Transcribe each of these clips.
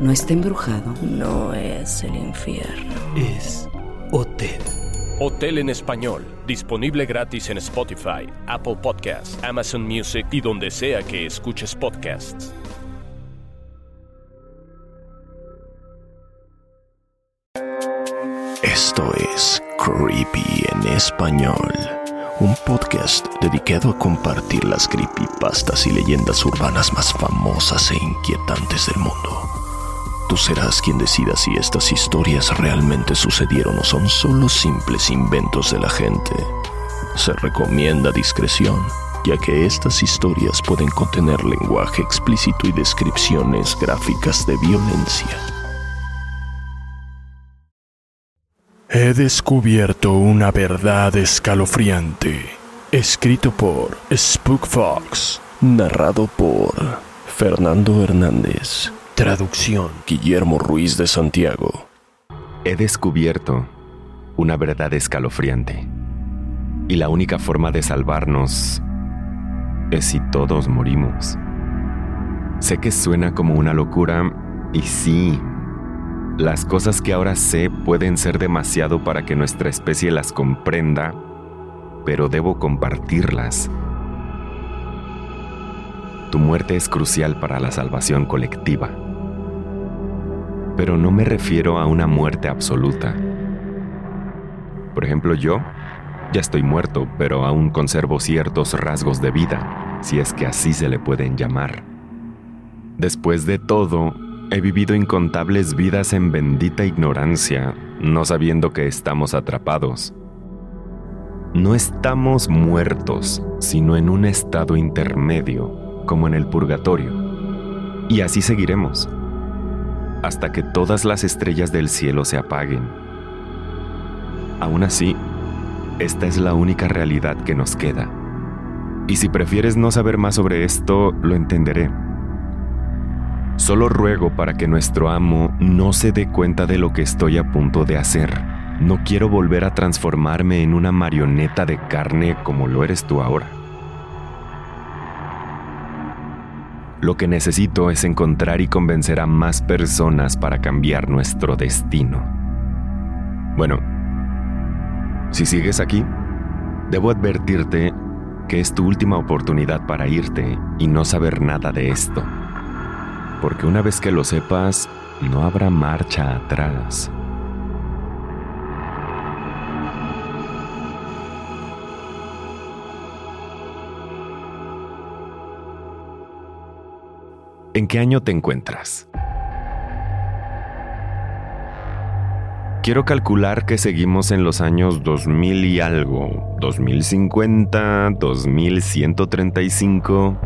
No está embrujado. No es el infierno. Es Hotel. Hotel en español. Disponible gratis en Spotify, Apple Podcasts, Amazon Music y donde sea que escuches podcasts. Esto es Creepy en español, un podcast dedicado a compartir las creepypastas y leyendas urbanas más famosas e inquietantes del mundo. Tú serás quien decida si estas historias realmente sucedieron o son solo simples inventos de la gente. Se recomienda discreción, ya que estas historias pueden contener lenguaje explícito y descripciones gráficas de violencia. He descubierto una verdad escalofriante. Escrito por Spook Fox. Narrado por Fernando Hernández. Traducción Guillermo Ruiz de Santiago. He descubierto una verdad escalofriante. Y la única forma de salvarnos es si todos morimos. Sé que suena como una locura y sí, las cosas que ahora sé pueden ser demasiado para que nuestra especie las comprenda, pero debo compartirlas. Tu muerte es crucial para la salvación colectiva. Pero no me refiero a una muerte absoluta. Por ejemplo, yo ya estoy muerto, pero aún conservo ciertos rasgos de vida, si es que así se le pueden llamar. Después de todo, he vivido incontables vidas en bendita ignorancia, no sabiendo que estamos atrapados. No estamos muertos, sino en un estado intermedio, como en el purgatorio. Y así seguiremos, hasta que todas las estrellas del cielo se apaguen. Aún así, esta es la única realidad que nos queda. Y si prefieres no saber más sobre esto, lo entenderé. Solo ruego para que nuestro amo no se dé cuenta de lo que estoy a punto de hacer. No quiero volver a transformarme en una marioneta de carne como lo eres tú ahora. Lo que necesito es encontrar y convencer a más personas para cambiar nuestro destino. Bueno, si sigues aquí, debo advertirte que es tu última oportunidad para irte y no saber nada de esto porque una vez que lo sepas, no habrá marcha atrás. ¿En qué año te encuentras? Quiero calcular que seguimos en los años 2000 y algo, 2050, 2135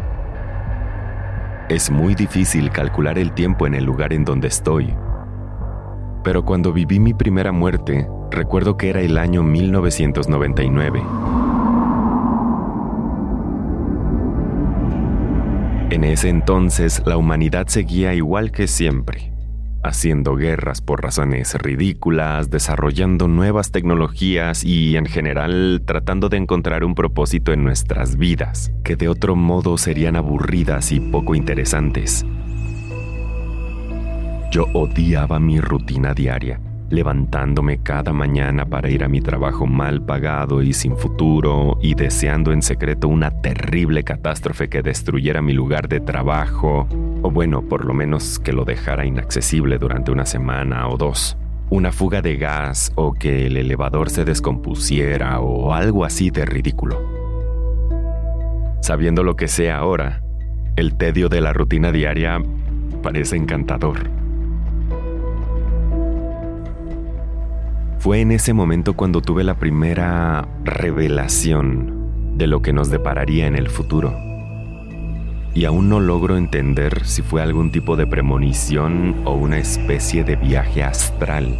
es muy difícil calcular el tiempo en el lugar en donde estoy. Pero cuando viví mi primera muerte, recuerdo que era el año 1999. En ese entonces la humanidad seguía igual que siempre haciendo guerras por razones ridículas, desarrollando nuevas tecnologías y en general tratando de encontrar un propósito en nuestras vidas, que de otro modo serían aburridas y poco interesantes. Yo odiaba mi rutina diaria levantándome cada mañana para ir a mi trabajo mal pagado y sin futuro y deseando en secreto una terrible catástrofe que destruyera mi lugar de trabajo, o bueno, por lo menos que lo dejara inaccesible durante una semana o dos. Una fuga de gas o que el elevador se descompusiera o algo así de ridículo. Sabiendo lo que sé ahora, el tedio de la rutina diaria parece encantador. Fue en ese momento cuando tuve la primera revelación de lo que nos depararía en el futuro. Y aún no logro entender si fue algún tipo de premonición o una especie de viaje astral.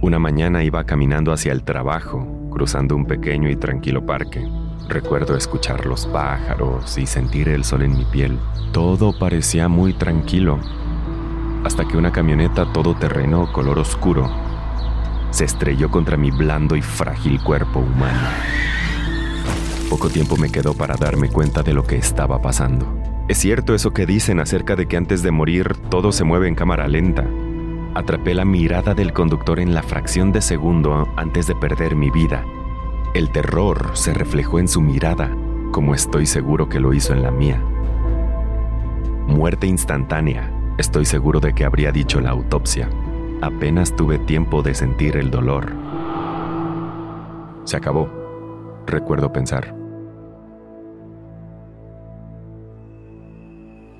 Una mañana iba caminando hacia el trabajo, cruzando un pequeño y tranquilo parque. Recuerdo escuchar los pájaros y sentir el sol en mi piel. Todo parecía muy tranquilo, hasta que una camioneta todoterreno color oscuro se estrelló contra mi blando y frágil cuerpo humano. Poco tiempo me quedó para darme cuenta de lo que estaba pasando. Es cierto eso que dicen acerca de que antes de morir todo se mueve en cámara lenta. Atrapé la mirada del conductor en la fracción de segundo antes de perder mi vida. El terror se reflejó en su mirada, como estoy seguro que lo hizo en la mía. Muerte instantánea, estoy seguro de que habría dicho la autopsia. Apenas tuve tiempo de sentir el dolor. Se acabó, recuerdo pensar.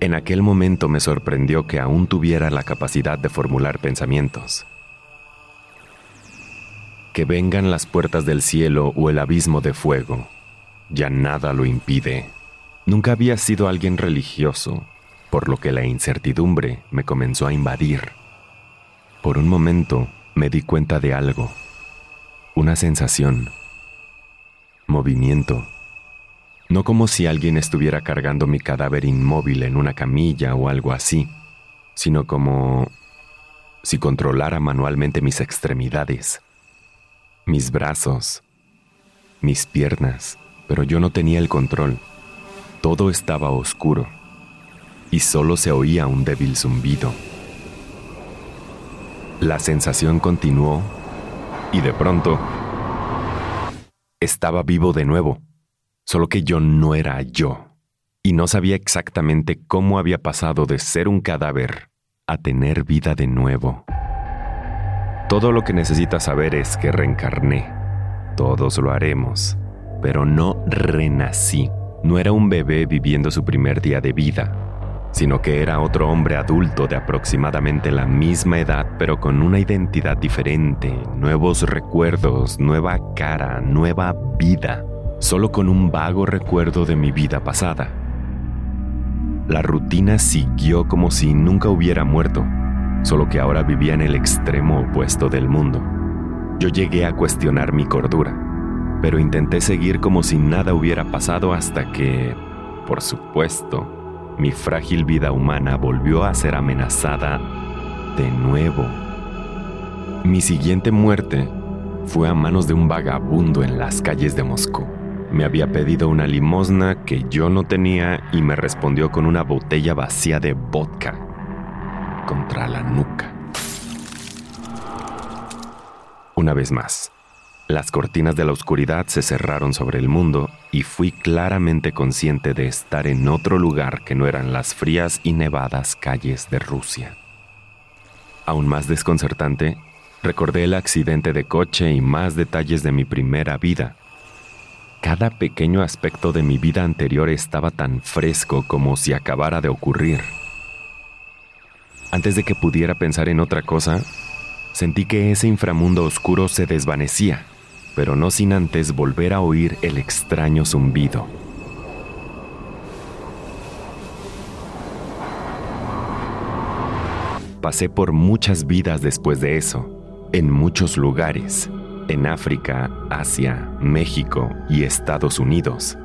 En aquel momento me sorprendió que aún tuviera la capacidad de formular pensamientos. Que vengan las puertas del cielo o el abismo de fuego, ya nada lo impide. Nunca había sido alguien religioso, por lo que la incertidumbre me comenzó a invadir. Por un momento me di cuenta de algo, una sensación, movimiento. No como si alguien estuviera cargando mi cadáver inmóvil en una camilla o algo así, sino como si controlara manualmente mis extremidades, mis brazos, mis piernas, pero yo no tenía el control. Todo estaba oscuro y solo se oía un débil zumbido. La sensación continuó y de pronto estaba vivo de nuevo solo que yo no era yo, y no sabía exactamente cómo había pasado de ser un cadáver a tener vida de nuevo. Todo lo que necesitas saber es que reencarné. Todos lo haremos, pero no renací. No era un bebé viviendo su primer día de vida, sino que era otro hombre adulto de aproximadamente la misma edad, pero con una identidad diferente, nuevos recuerdos, nueva cara, nueva vida solo con un vago recuerdo de mi vida pasada. La rutina siguió como si nunca hubiera muerto, solo que ahora vivía en el extremo opuesto del mundo. Yo llegué a cuestionar mi cordura, pero intenté seguir como si nada hubiera pasado hasta que, por supuesto, mi frágil vida humana volvió a ser amenazada de nuevo. Mi siguiente muerte fue a manos de un vagabundo en las calles de Moscú. Me había pedido una limosna que yo no tenía y me respondió con una botella vacía de vodka contra la nuca. Una vez más, las cortinas de la oscuridad se cerraron sobre el mundo y fui claramente consciente de estar en otro lugar que no eran las frías y nevadas calles de Rusia. Aún más desconcertante, recordé el accidente de coche y más detalles de mi primera vida cada pequeño aspecto de mi vida anterior estaba tan fresco como si acabara de ocurrir. Antes de que pudiera pensar en otra cosa, sentí que ese inframundo oscuro se desvanecía, pero no sin antes volver a oír el extraño zumbido. Pasé por muchas vidas después de eso, en muchos lugares, en África, Asia, México y Estados Unidos.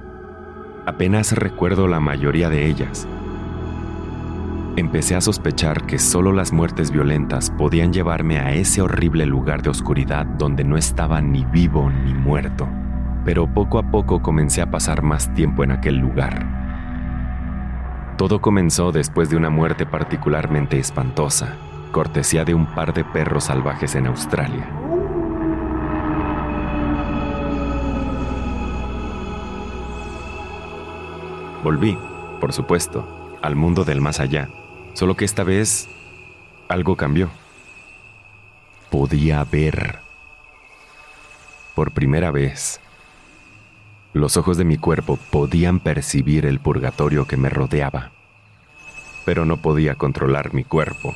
Apenas recuerdo la mayoría de ellas. Empecé a sospechar que solo las muertes violentas podían llevarme a ese horrible lugar de oscuridad donde no estaba ni vivo ni muerto, pero poco a poco comencé a pasar más tiempo en aquel lugar. Todo comenzó después de una muerte particularmente espantosa, cortesía de un par de perros salvajes en Australia. Volví, por supuesto, al mundo del más allá, solo que esta vez algo cambió. Podía ver. Por primera vez, los ojos de mi cuerpo podían percibir el purgatorio que me rodeaba, pero no podía controlar mi cuerpo,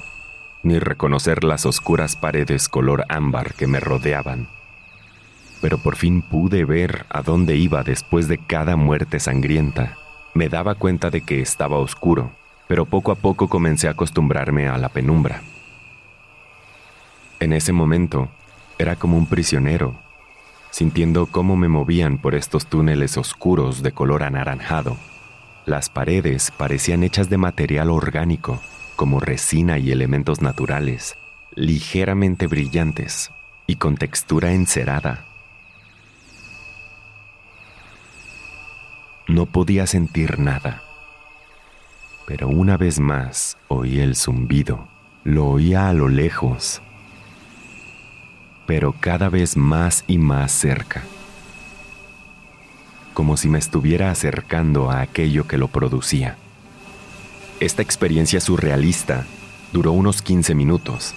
ni reconocer las oscuras paredes color ámbar que me rodeaban. Pero por fin pude ver a dónde iba después de cada muerte sangrienta me daba cuenta de que estaba oscuro, pero poco a poco comencé a acostumbrarme a la penumbra. En ese momento, Era como un prisionero, sintiendo cómo me movían por estos túneles oscuros de color anaranjado. Las paredes parecían hechas de material orgánico, como resina y elementos naturales, ligeramente brillantes y con textura encerada. No podía sentir nada, pero una vez más oí el zumbido. Lo oía a lo lejos, pero cada vez más y más cerca, como si me estuviera acercando a aquello que lo producía. Esta experiencia surrealista duró unos 15 minutos.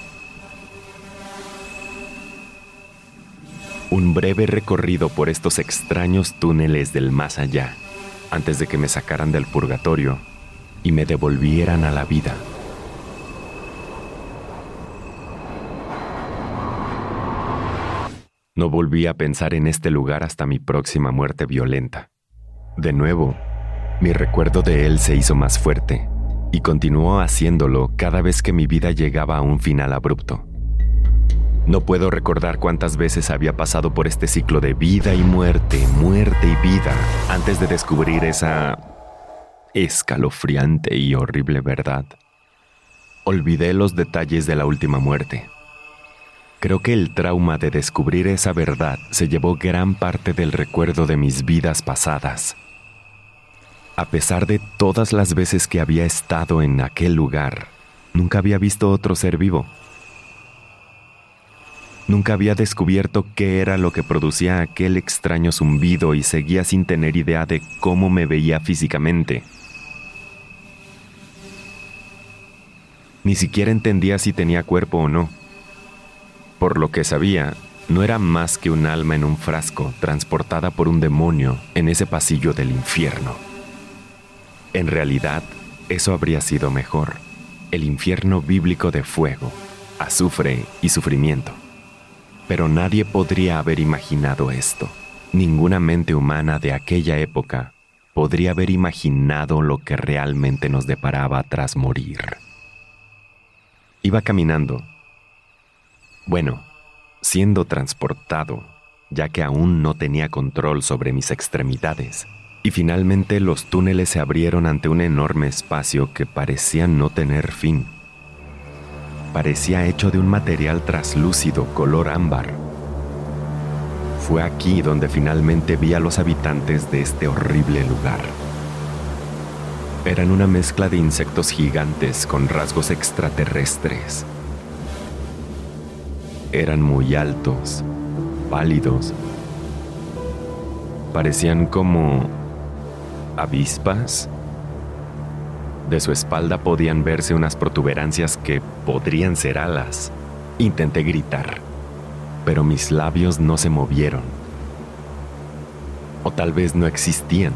Un breve recorrido por estos extraños túneles del más allá, antes de que me sacaran del purgatorio y me devolvieran a la vida. No volví a pensar en este lugar hasta mi próxima muerte violenta. De nuevo, mi recuerdo de él se hizo más fuerte y continuó haciéndolo cada vez que mi vida llegaba a un final abrupto. No puedo recordar cuántas veces había pasado por este ciclo de vida y muerte, muerte y vida, antes de descubrir esa escalofriante y horrible verdad. Olvidé los detalles de la última muerte Creo que el trauma de descubrir esa verdad se llevó gran parte del recuerdo de mis vidas pasadas. A pesar de todas las veces que había estado en aquel lugar, nunca había visto otro ser vivo. Nunca había descubierto qué era lo que producía aquel extraño zumbido y seguía sin tener idea de cómo me veía físicamente. Ni siquiera entendía si tenía cuerpo o no. Por lo que sabía, no era más que un alma en un frasco transportada por un demonio en ese pasillo del infierno. En realidad, eso habría sido mejor, el infierno bíblico de fuego, azufre y sufrimiento. Pero nadie podría haber imaginado esto. Ninguna mente humana de aquella época podría haber imaginado lo que realmente nos deparaba tras morir. Iba caminando bueno, siendo transportado, ya que aún no tenía control sobre mis extremidades. Y finalmente los túneles se abrieron ante un enorme espacio que parecía no tener fin. Parecía hecho de un material traslúcido color ámbar. Fue aquí donde finalmente vi a los habitantes de este horrible lugar. Eran una mezcla de insectos gigantes con rasgos extraterrestres eran muy altos, pálidos. Parecían como avispas. De su espalda podían verse unas protuberancias que podrían ser alas. Intenté gritar, pero mis labios no se movieron. O tal vez no existían.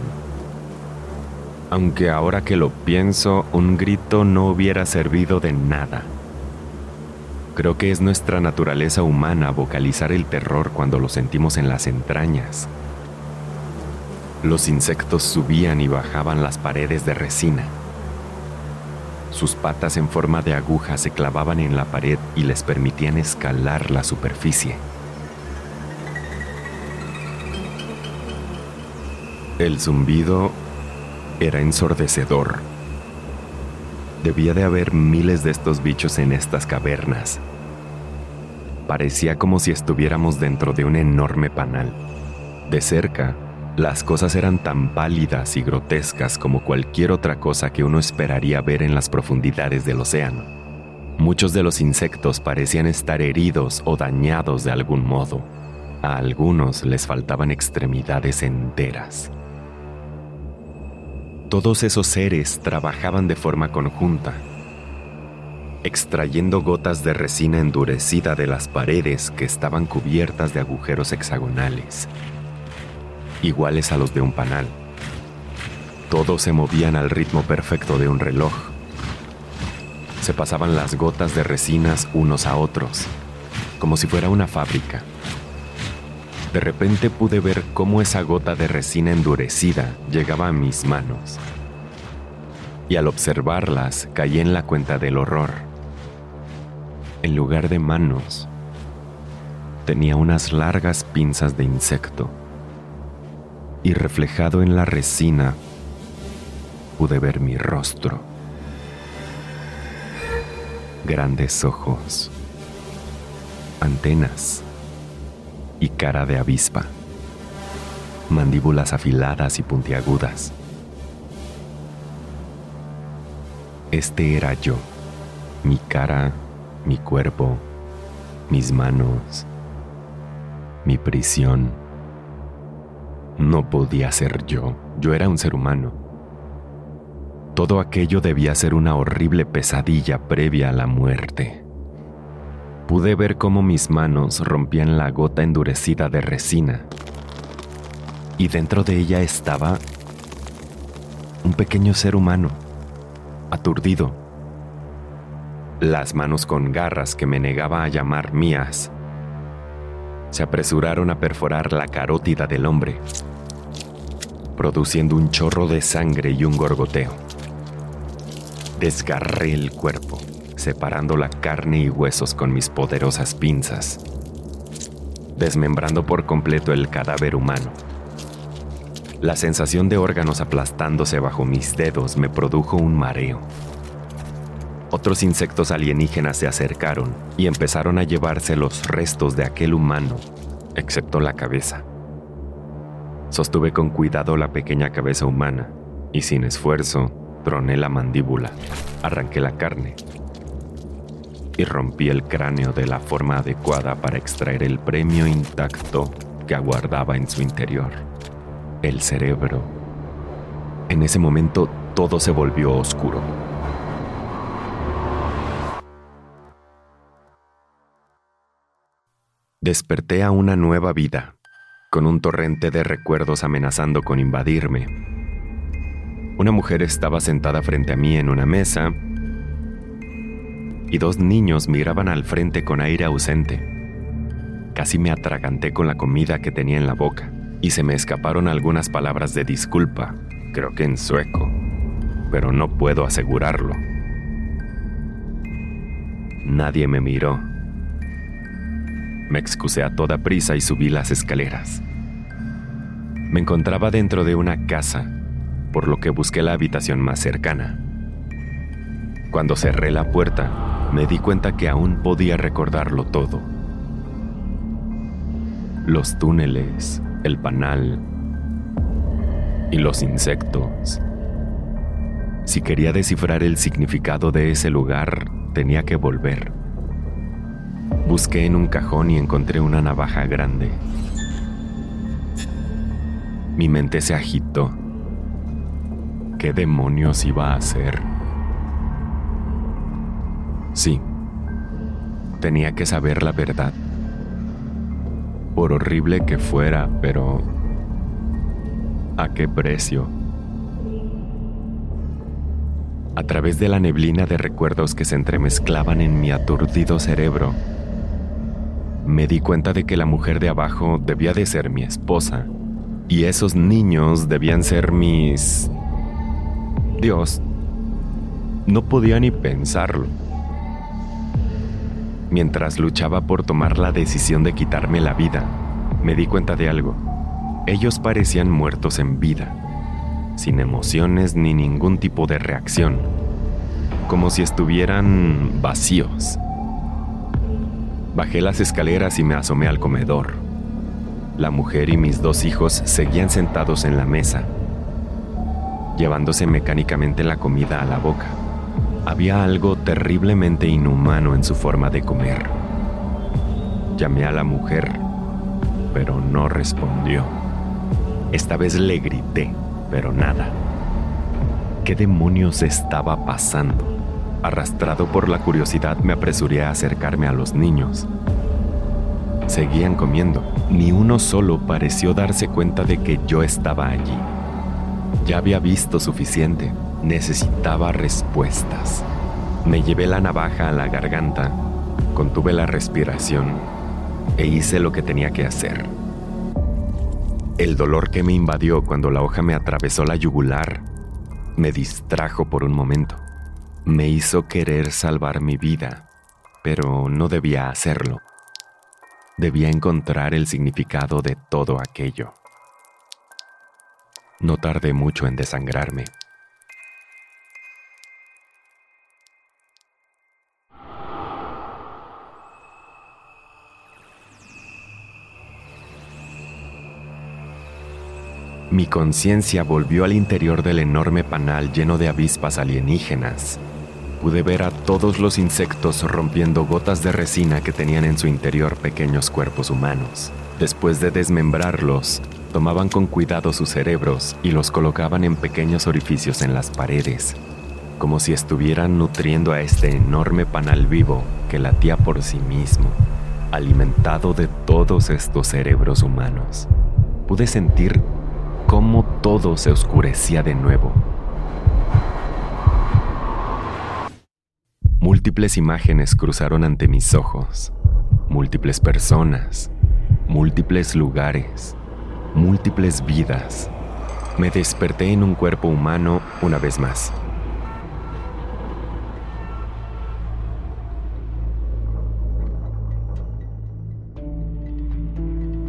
Aunque ahora que lo pienso, un grito no hubiera servido de nada. Creo que es nuestra naturaleza humana vocalizar el terror cuando lo sentimos en las entrañas. Los insectos subían y bajaban las paredes de resina. Sus patas en forma de aguja se clavaban en la pared y les permitían escalar la superficie. El zumbido era ensordecedor. Debía de haber miles de estos bichos en estas cavernas. Parecía como si estuviéramos dentro de un enorme panal. De cerca, las cosas eran tan pálidas y grotescas como cualquier otra cosa que uno esperaría ver en las profundidades del océano. Muchos de los insectos parecían estar heridos o dañados de algún modo. A algunos les faltaban extremidades enteras. Todos esos seres trabajaban de forma conjunta, extrayendo gotas de resina endurecida de las paredes que estaban cubiertas de agujeros hexagonales, iguales a los de un panal. Todos se movían al ritmo perfecto de un reloj. Se pasaban las gotas de resinas unos a otros, como si fuera una fábrica. De repente pude ver cómo esa gota de resina endurecida llegaba a mis manos. Y al observarlas caí en la cuenta del horror. En lugar de manos, tenía unas largas pinzas de insecto y reflejado en la resina pude ver mi rostro. Grandes ojos, antenas y cara de avispa, mandíbulas afiladas y puntiagudas. Este era yo, mi cara, mi cuerpo, mis manos, mi prisión. No podía ser yo, yo era un ser humano. Todo aquello debía ser una horrible pesadilla previa a la muerte. Pude ver cómo mis manos rompían la gota endurecida de resina y dentro de ella estaba un pequeño ser humano, aturdido, las manos con garras que me negaba a llamar mías se apresuraron a perforar la carótida del hombre, produciendo un chorro de sangre y un gorgoteo. Desgarré el cuerpo, separando la carne y huesos con mis poderosas pinzas, desmembrando por completo el cadáver humano. La sensación de órganos aplastándose bajo mis dedos me produjo un mareo. Otros insectos alienígenas se acercaron y empezaron a llevarse los restos de aquel humano, excepto la cabeza. Sostuve con cuidado la pequeña cabeza humana y sin esfuerzo troné la mandíbula, arranqué la carne y rompí el cráneo de la forma adecuada para extraer el premio intacto que aguardaba en su interior, el cerebro. En ese momento todo se volvió oscuro. Desperté a una nueva vida, con un torrente de recuerdos amenazando con invadirme. Una mujer estaba sentada frente a mí en una mesa y dos niños miraban al frente con aire ausente. Casi me atraganté con la comida que tenía en la boca y se me escaparon algunas palabras de disculpa, creo que en sueco, pero no puedo asegurarlo. Nadie me miró me excusé a toda prisa y subí las escaleras. Me encontraba dentro de una casa, por lo que busqué la habitación más cercana. Cuando cerré la puerta, me di cuenta que aún podía recordarlo todo. Los túneles, el panal y los insectos. Si quería descifrar el significado de ese lugar, tenía que volver. Busqué en un cajón y encontré una navaja grande. Mi mente se agitó. ¿Qué demonios iba a hacer? Sí, tenía que saber la verdad. Por horrible que fuera, pero... ¿A qué precio? A través de la neblina de recuerdos que se entremezclaban en mi aturdido cerebro, me di cuenta de que la mujer de abajo debía de ser mi esposa y esos niños debían ser mis... Dios, no podía ni pensarlo. Mientras luchaba por tomar la decisión de quitarme la vida, me di cuenta de algo. Ellos parecían muertos en vida, sin emociones ni ningún tipo de reacción, como si estuvieran vacíos. Bajé las escaleras y me asomé al comedor. La mujer y mis dos hijos seguían sentados en la mesa, llevándose mecánicamente la comida a la boca. Había algo terriblemente inhumano en su forma de comer. Llamé a la mujer, pero no respondió. Esta vez le grité, pero nada. ¿Qué demonios estaba pasando? Arrastrado por la curiosidad me apresuré a acercarme a los niños. Seguían comiendo. Ni uno solo pareció darse cuenta de que yo estaba allí. Ya había visto suficiente. Necesitaba respuestas. Me llevé la navaja a la garganta, contuve la respiración e hice lo que tenía que hacer. El dolor que me invadió cuando la hoja me atravesó la yugular me distrajo por un momento me hizo querer salvar mi vida, pero no debía hacerlo. debía encontrar el significado de todo aquello. No tardé mucho en desangrarme. Mi conciencia volvió al interior del enorme panal lleno de avispas alienígenas. Pude ver a todos los insectos rompiendo gotas de resina que tenían en su interior pequeños cuerpos humanos. Después de desmembrarlos, tomaban con cuidado sus cerebros y los colocaban en pequeños orificios en las paredes, como si estuvieran nutriendo a este enorme panal vivo que latía por sí mismo, alimentado de todos estos cerebros humanos. Pude sentir cómo todo se oscurecía de nuevo. Múltiples imágenes cruzaron ante mis ojos, múltiples personas, múltiples lugares, múltiples vidas. Me desperté en un cuerpo humano una vez más.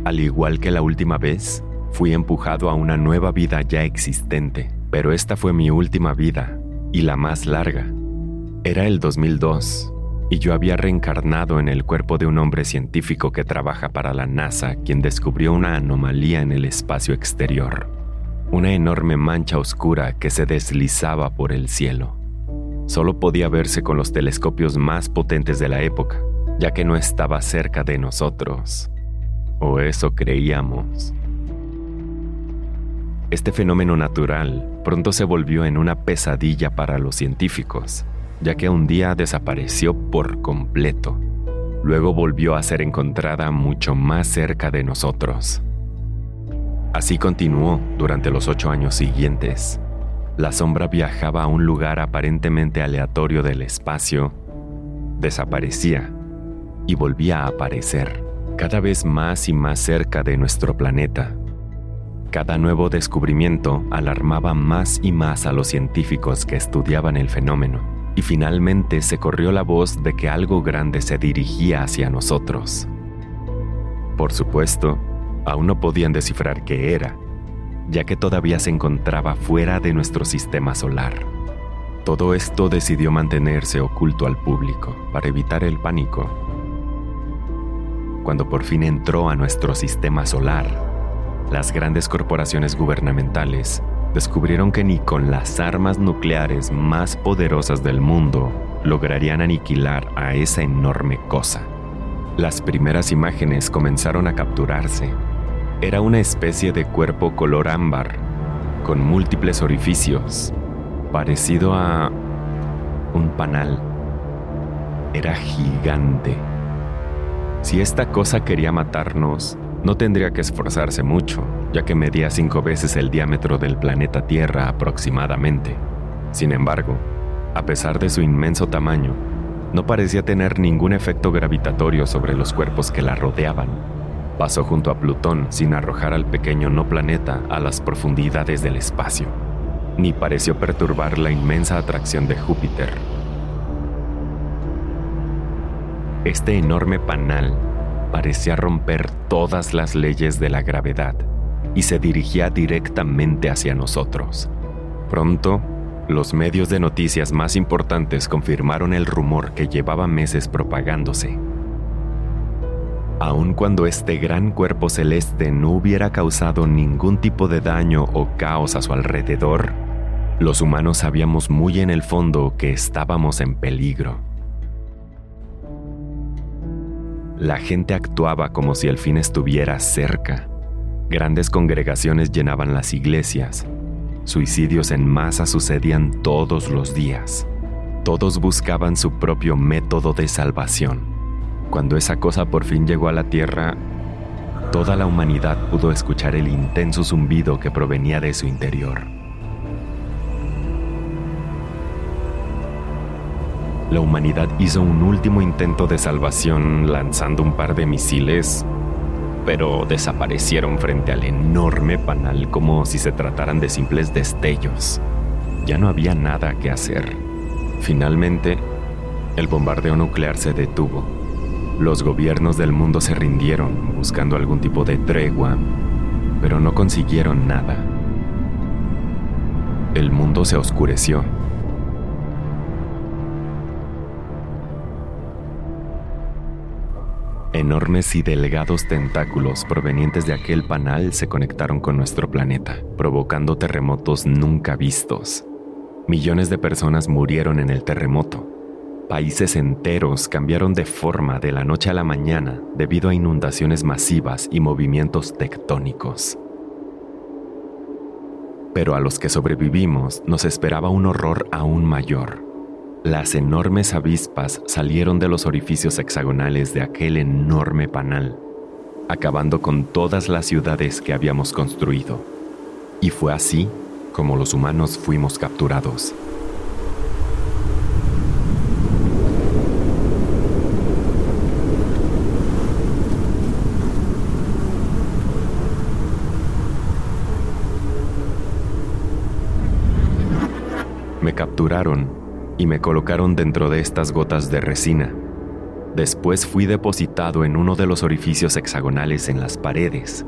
Al igual que la última vez, Fui empujado a una nueva vida ya existente, pero esta fue mi última vida y la más larga. Era el 2002 y yo había reencarnado en el cuerpo de un hombre científico que trabaja para la NASA, quien descubrió una anomalía en el espacio exterior, una enorme mancha oscura que se deslizaba por el cielo. Solo podía verse con los telescopios más potentes de la época, ya que no estaba cerca de nosotros. O eso creíamos. Este fenómeno natural pronto se volvió en una pesadilla para los científicos, ya que un día desapareció por completo. Luego volvió a ser encontrada mucho más cerca de nosotros. Así continuó durante los ocho años siguientes. La sombra viajaba a un lugar aparentemente aleatorio del espacio, desaparecía y volvía a aparecer, cada vez más y más cerca de nuestro planeta. Cada nuevo descubrimiento alarmaba más y más a los científicos que estudiaban el fenómeno, y finalmente se corrió la voz de que algo grande se dirigía hacia nosotros. Por supuesto, aún no podían descifrar qué era, ya que todavía se encontraba fuera de nuestro sistema solar. Todo esto decidió mantenerse oculto al público para evitar el pánico. Cuando por fin entró a nuestro sistema solar, las grandes corporaciones gubernamentales descubrieron que ni con las armas nucleares más poderosas del mundo lograrían aniquilar a esa enorme cosa. Las primeras imágenes comenzaron a capturarse. Era una especie de cuerpo color ámbar, con múltiples orificios, parecido a un panal. Era gigante. Si esta cosa quería matarnos, no tendría que esforzarse mucho, ya que medía cinco veces el diámetro del planeta Tierra aproximadamente. Sin embargo, a pesar de su inmenso tamaño, no parecía tener ningún efecto gravitatorio sobre los cuerpos que la rodeaban. Pasó junto a Plutón sin arrojar al pequeño no planeta a las profundidades del espacio, ni pareció perturbar la inmensa atracción de Júpiter. Este enorme panal parecía romper todas las leyes de la gravedad y se dirigía directamente hacia nosotros. Pronto, los medios de noticias más importantes confirmaron el rumor que llevaba meses propagándose. Aun cuando este gran cuerpo celeste no hubiera causado ningún tipo de daño o caos a su alrededor, los humanos sabíamos muy en el fondo que estábamos en peligro. La gente actuaba como si el fin estuviera cerca. Grandes congregaciones llenaban las iglesias. Suicidios en masa sucedían todos los días. Todos buscaban su propio método de salvación. Cuando esa cosa por fin llegó a la tierra, toda la humanidad pudo escuchar el intenso zumbido que provenía de su interior. La humanidad hizo un último intento de salvación lanzando un par de misiles, pero desaparecieron frente al enorme panal como si se trataran de simples destellos. Ya no había nada que hacer. Finalmente, el bombardeo nuclear se detuvo Los gobiernos del mundo se rindieron buscando algún tipo de tregua, pero no consiguieron nada. El mundo se oscureció. Enormes y delgados tentáculos provenientes de aquel panal se conectaron con nuestro planeta, provocando terremotos nunca vistos. Millones de personas murieron en el terremoto, Países enteros cambiaron de forma de la noche a la mañana debido a inundaciones masivas y movimientos tectónicos. Pero a los que sobrevivimos nos esperaba un horror aún mayor. Las enormes avispas salieron de los orificios hexagonales de aquel enorme panal, acabando con todas las ciudades que habíamos construido. Y fue así como los humanos fuimos capturados. Me capturaron y me colocaron dentro de estas gotas de resina. Después fui depositado en uno de los orificios hexagonales en las paredes,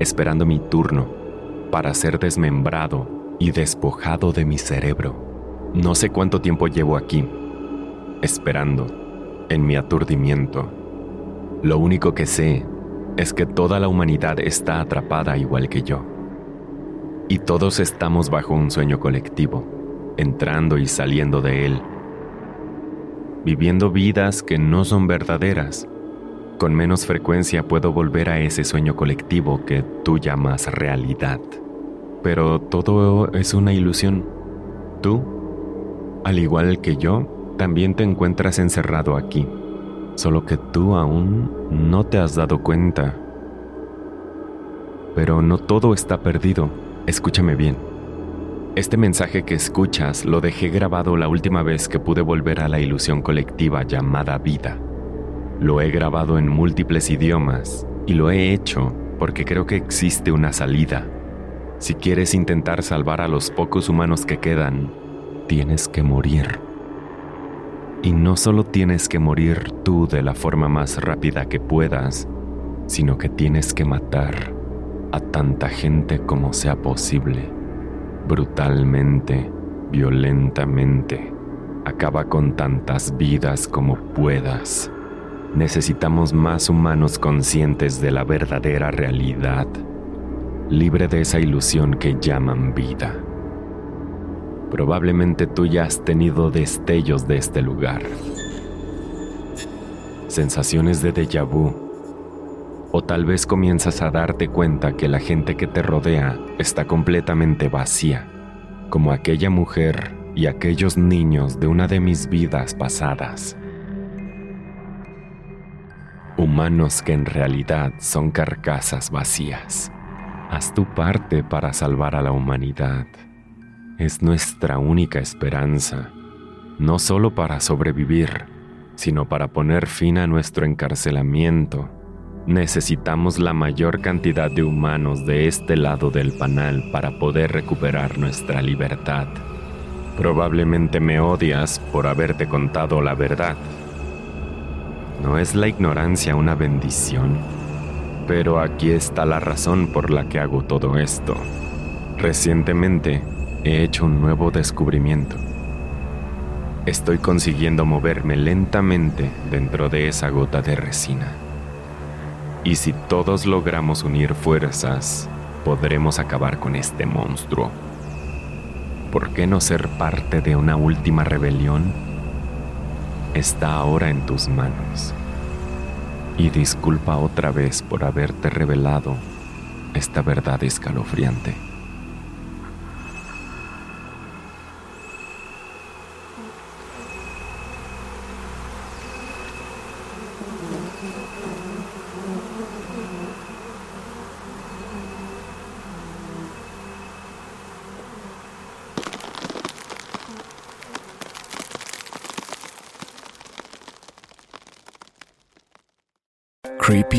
esperando mi turno para ser desmembrado y despojado de mi cerebro. No sé cuánto tiempo llevo aquí, esperando, en mi aturdimiento. Lo único que sé es que toda la humanidad está atrapada igual que yo. Y todos estamos bajo un sueño colectivo entrando y saliendo de él, viviendo vidas que no son verdaderas. Con menos frecuencia puedo volver a ese sueño colectivo que tú llamas realidad. Pero todo es una ilusión. Tú, al igual que yo, también te encuentras encerrado aquí, solo que tú aún no te has dado cuenta. Pero no todo está perdido, escúchame bien. Este mensaje que escuchas lo dejé grabado la última vez que pude volver a la ilusión colectiva llamada vida. Lo he grabado en múltiples idiomas y lo he hecho porque creo que existe una salida. Si quieres intentar salvar a los pocos humanos que quedan, tienes que morir. Y no solo tienes que morir tú de la forma más rápida que puedas, sino que tienes que matar a tanta gente como sea posible brutalmente, violentamente. Acaba con tantas vidas como puedas. Necesitamos más humanos conscientes de la verdadera realidad, libre de esa ilusión que llaman vida. Probablemente tú ya has tenido destellos de este lugar, sensaciones de déjà vu, o tal vez comienzas a darte cuenta que la gente que te rodea está completamente vacía, como aquella mujer y aquellos niños de una de mis vidas pasadas. Humanos que en realidad son carcasas vacías. Haz tu parte para salvar a la humanidad. Es nuestra única esperanza, no solo para sobrevivir, sino para poner fin a nuestro encarcelamiento Necesitamos la mayor cantidad de humanos de este lado del panal para poder recuperar nuestra libertad. Probablemente me odias por haberte contado la verdad. ¿No es la ignorancia una bendición? Pero aquí está la razón por la que hago todo esto. Recientemente he hecho un nuevo descubrimiento. Estoy consiguiendo moverme lentamente dentro de esa gota de resina. Y si todos logramos unir fuerzas, podremos acabar con este monstruo. ¿Por qué no ser parte de una última rebelión? Está ahora en tus manos. Y disculpa otra vez por haberte revelado esta verdad escalofriante.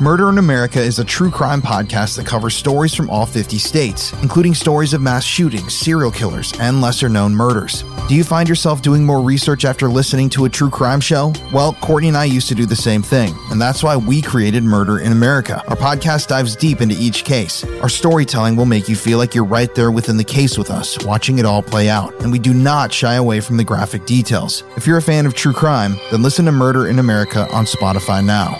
Murder in America is a true crime podcast that covers stories from all 50 states, including stories of mass shootings, serial killers, and lesser known murders. Do you find yourself doing more research after listening to a true crime show? Well, Courtney and I used to do the same thing, and that's why we created Murder in America. Our podcast dives deep into each case. Our storytelling will make you feel like you're right there within the case with us, watching it all play out, and we do not shy away from the graphic details. If you're a fan of true crime, then listen to Murder in America on Spotify now.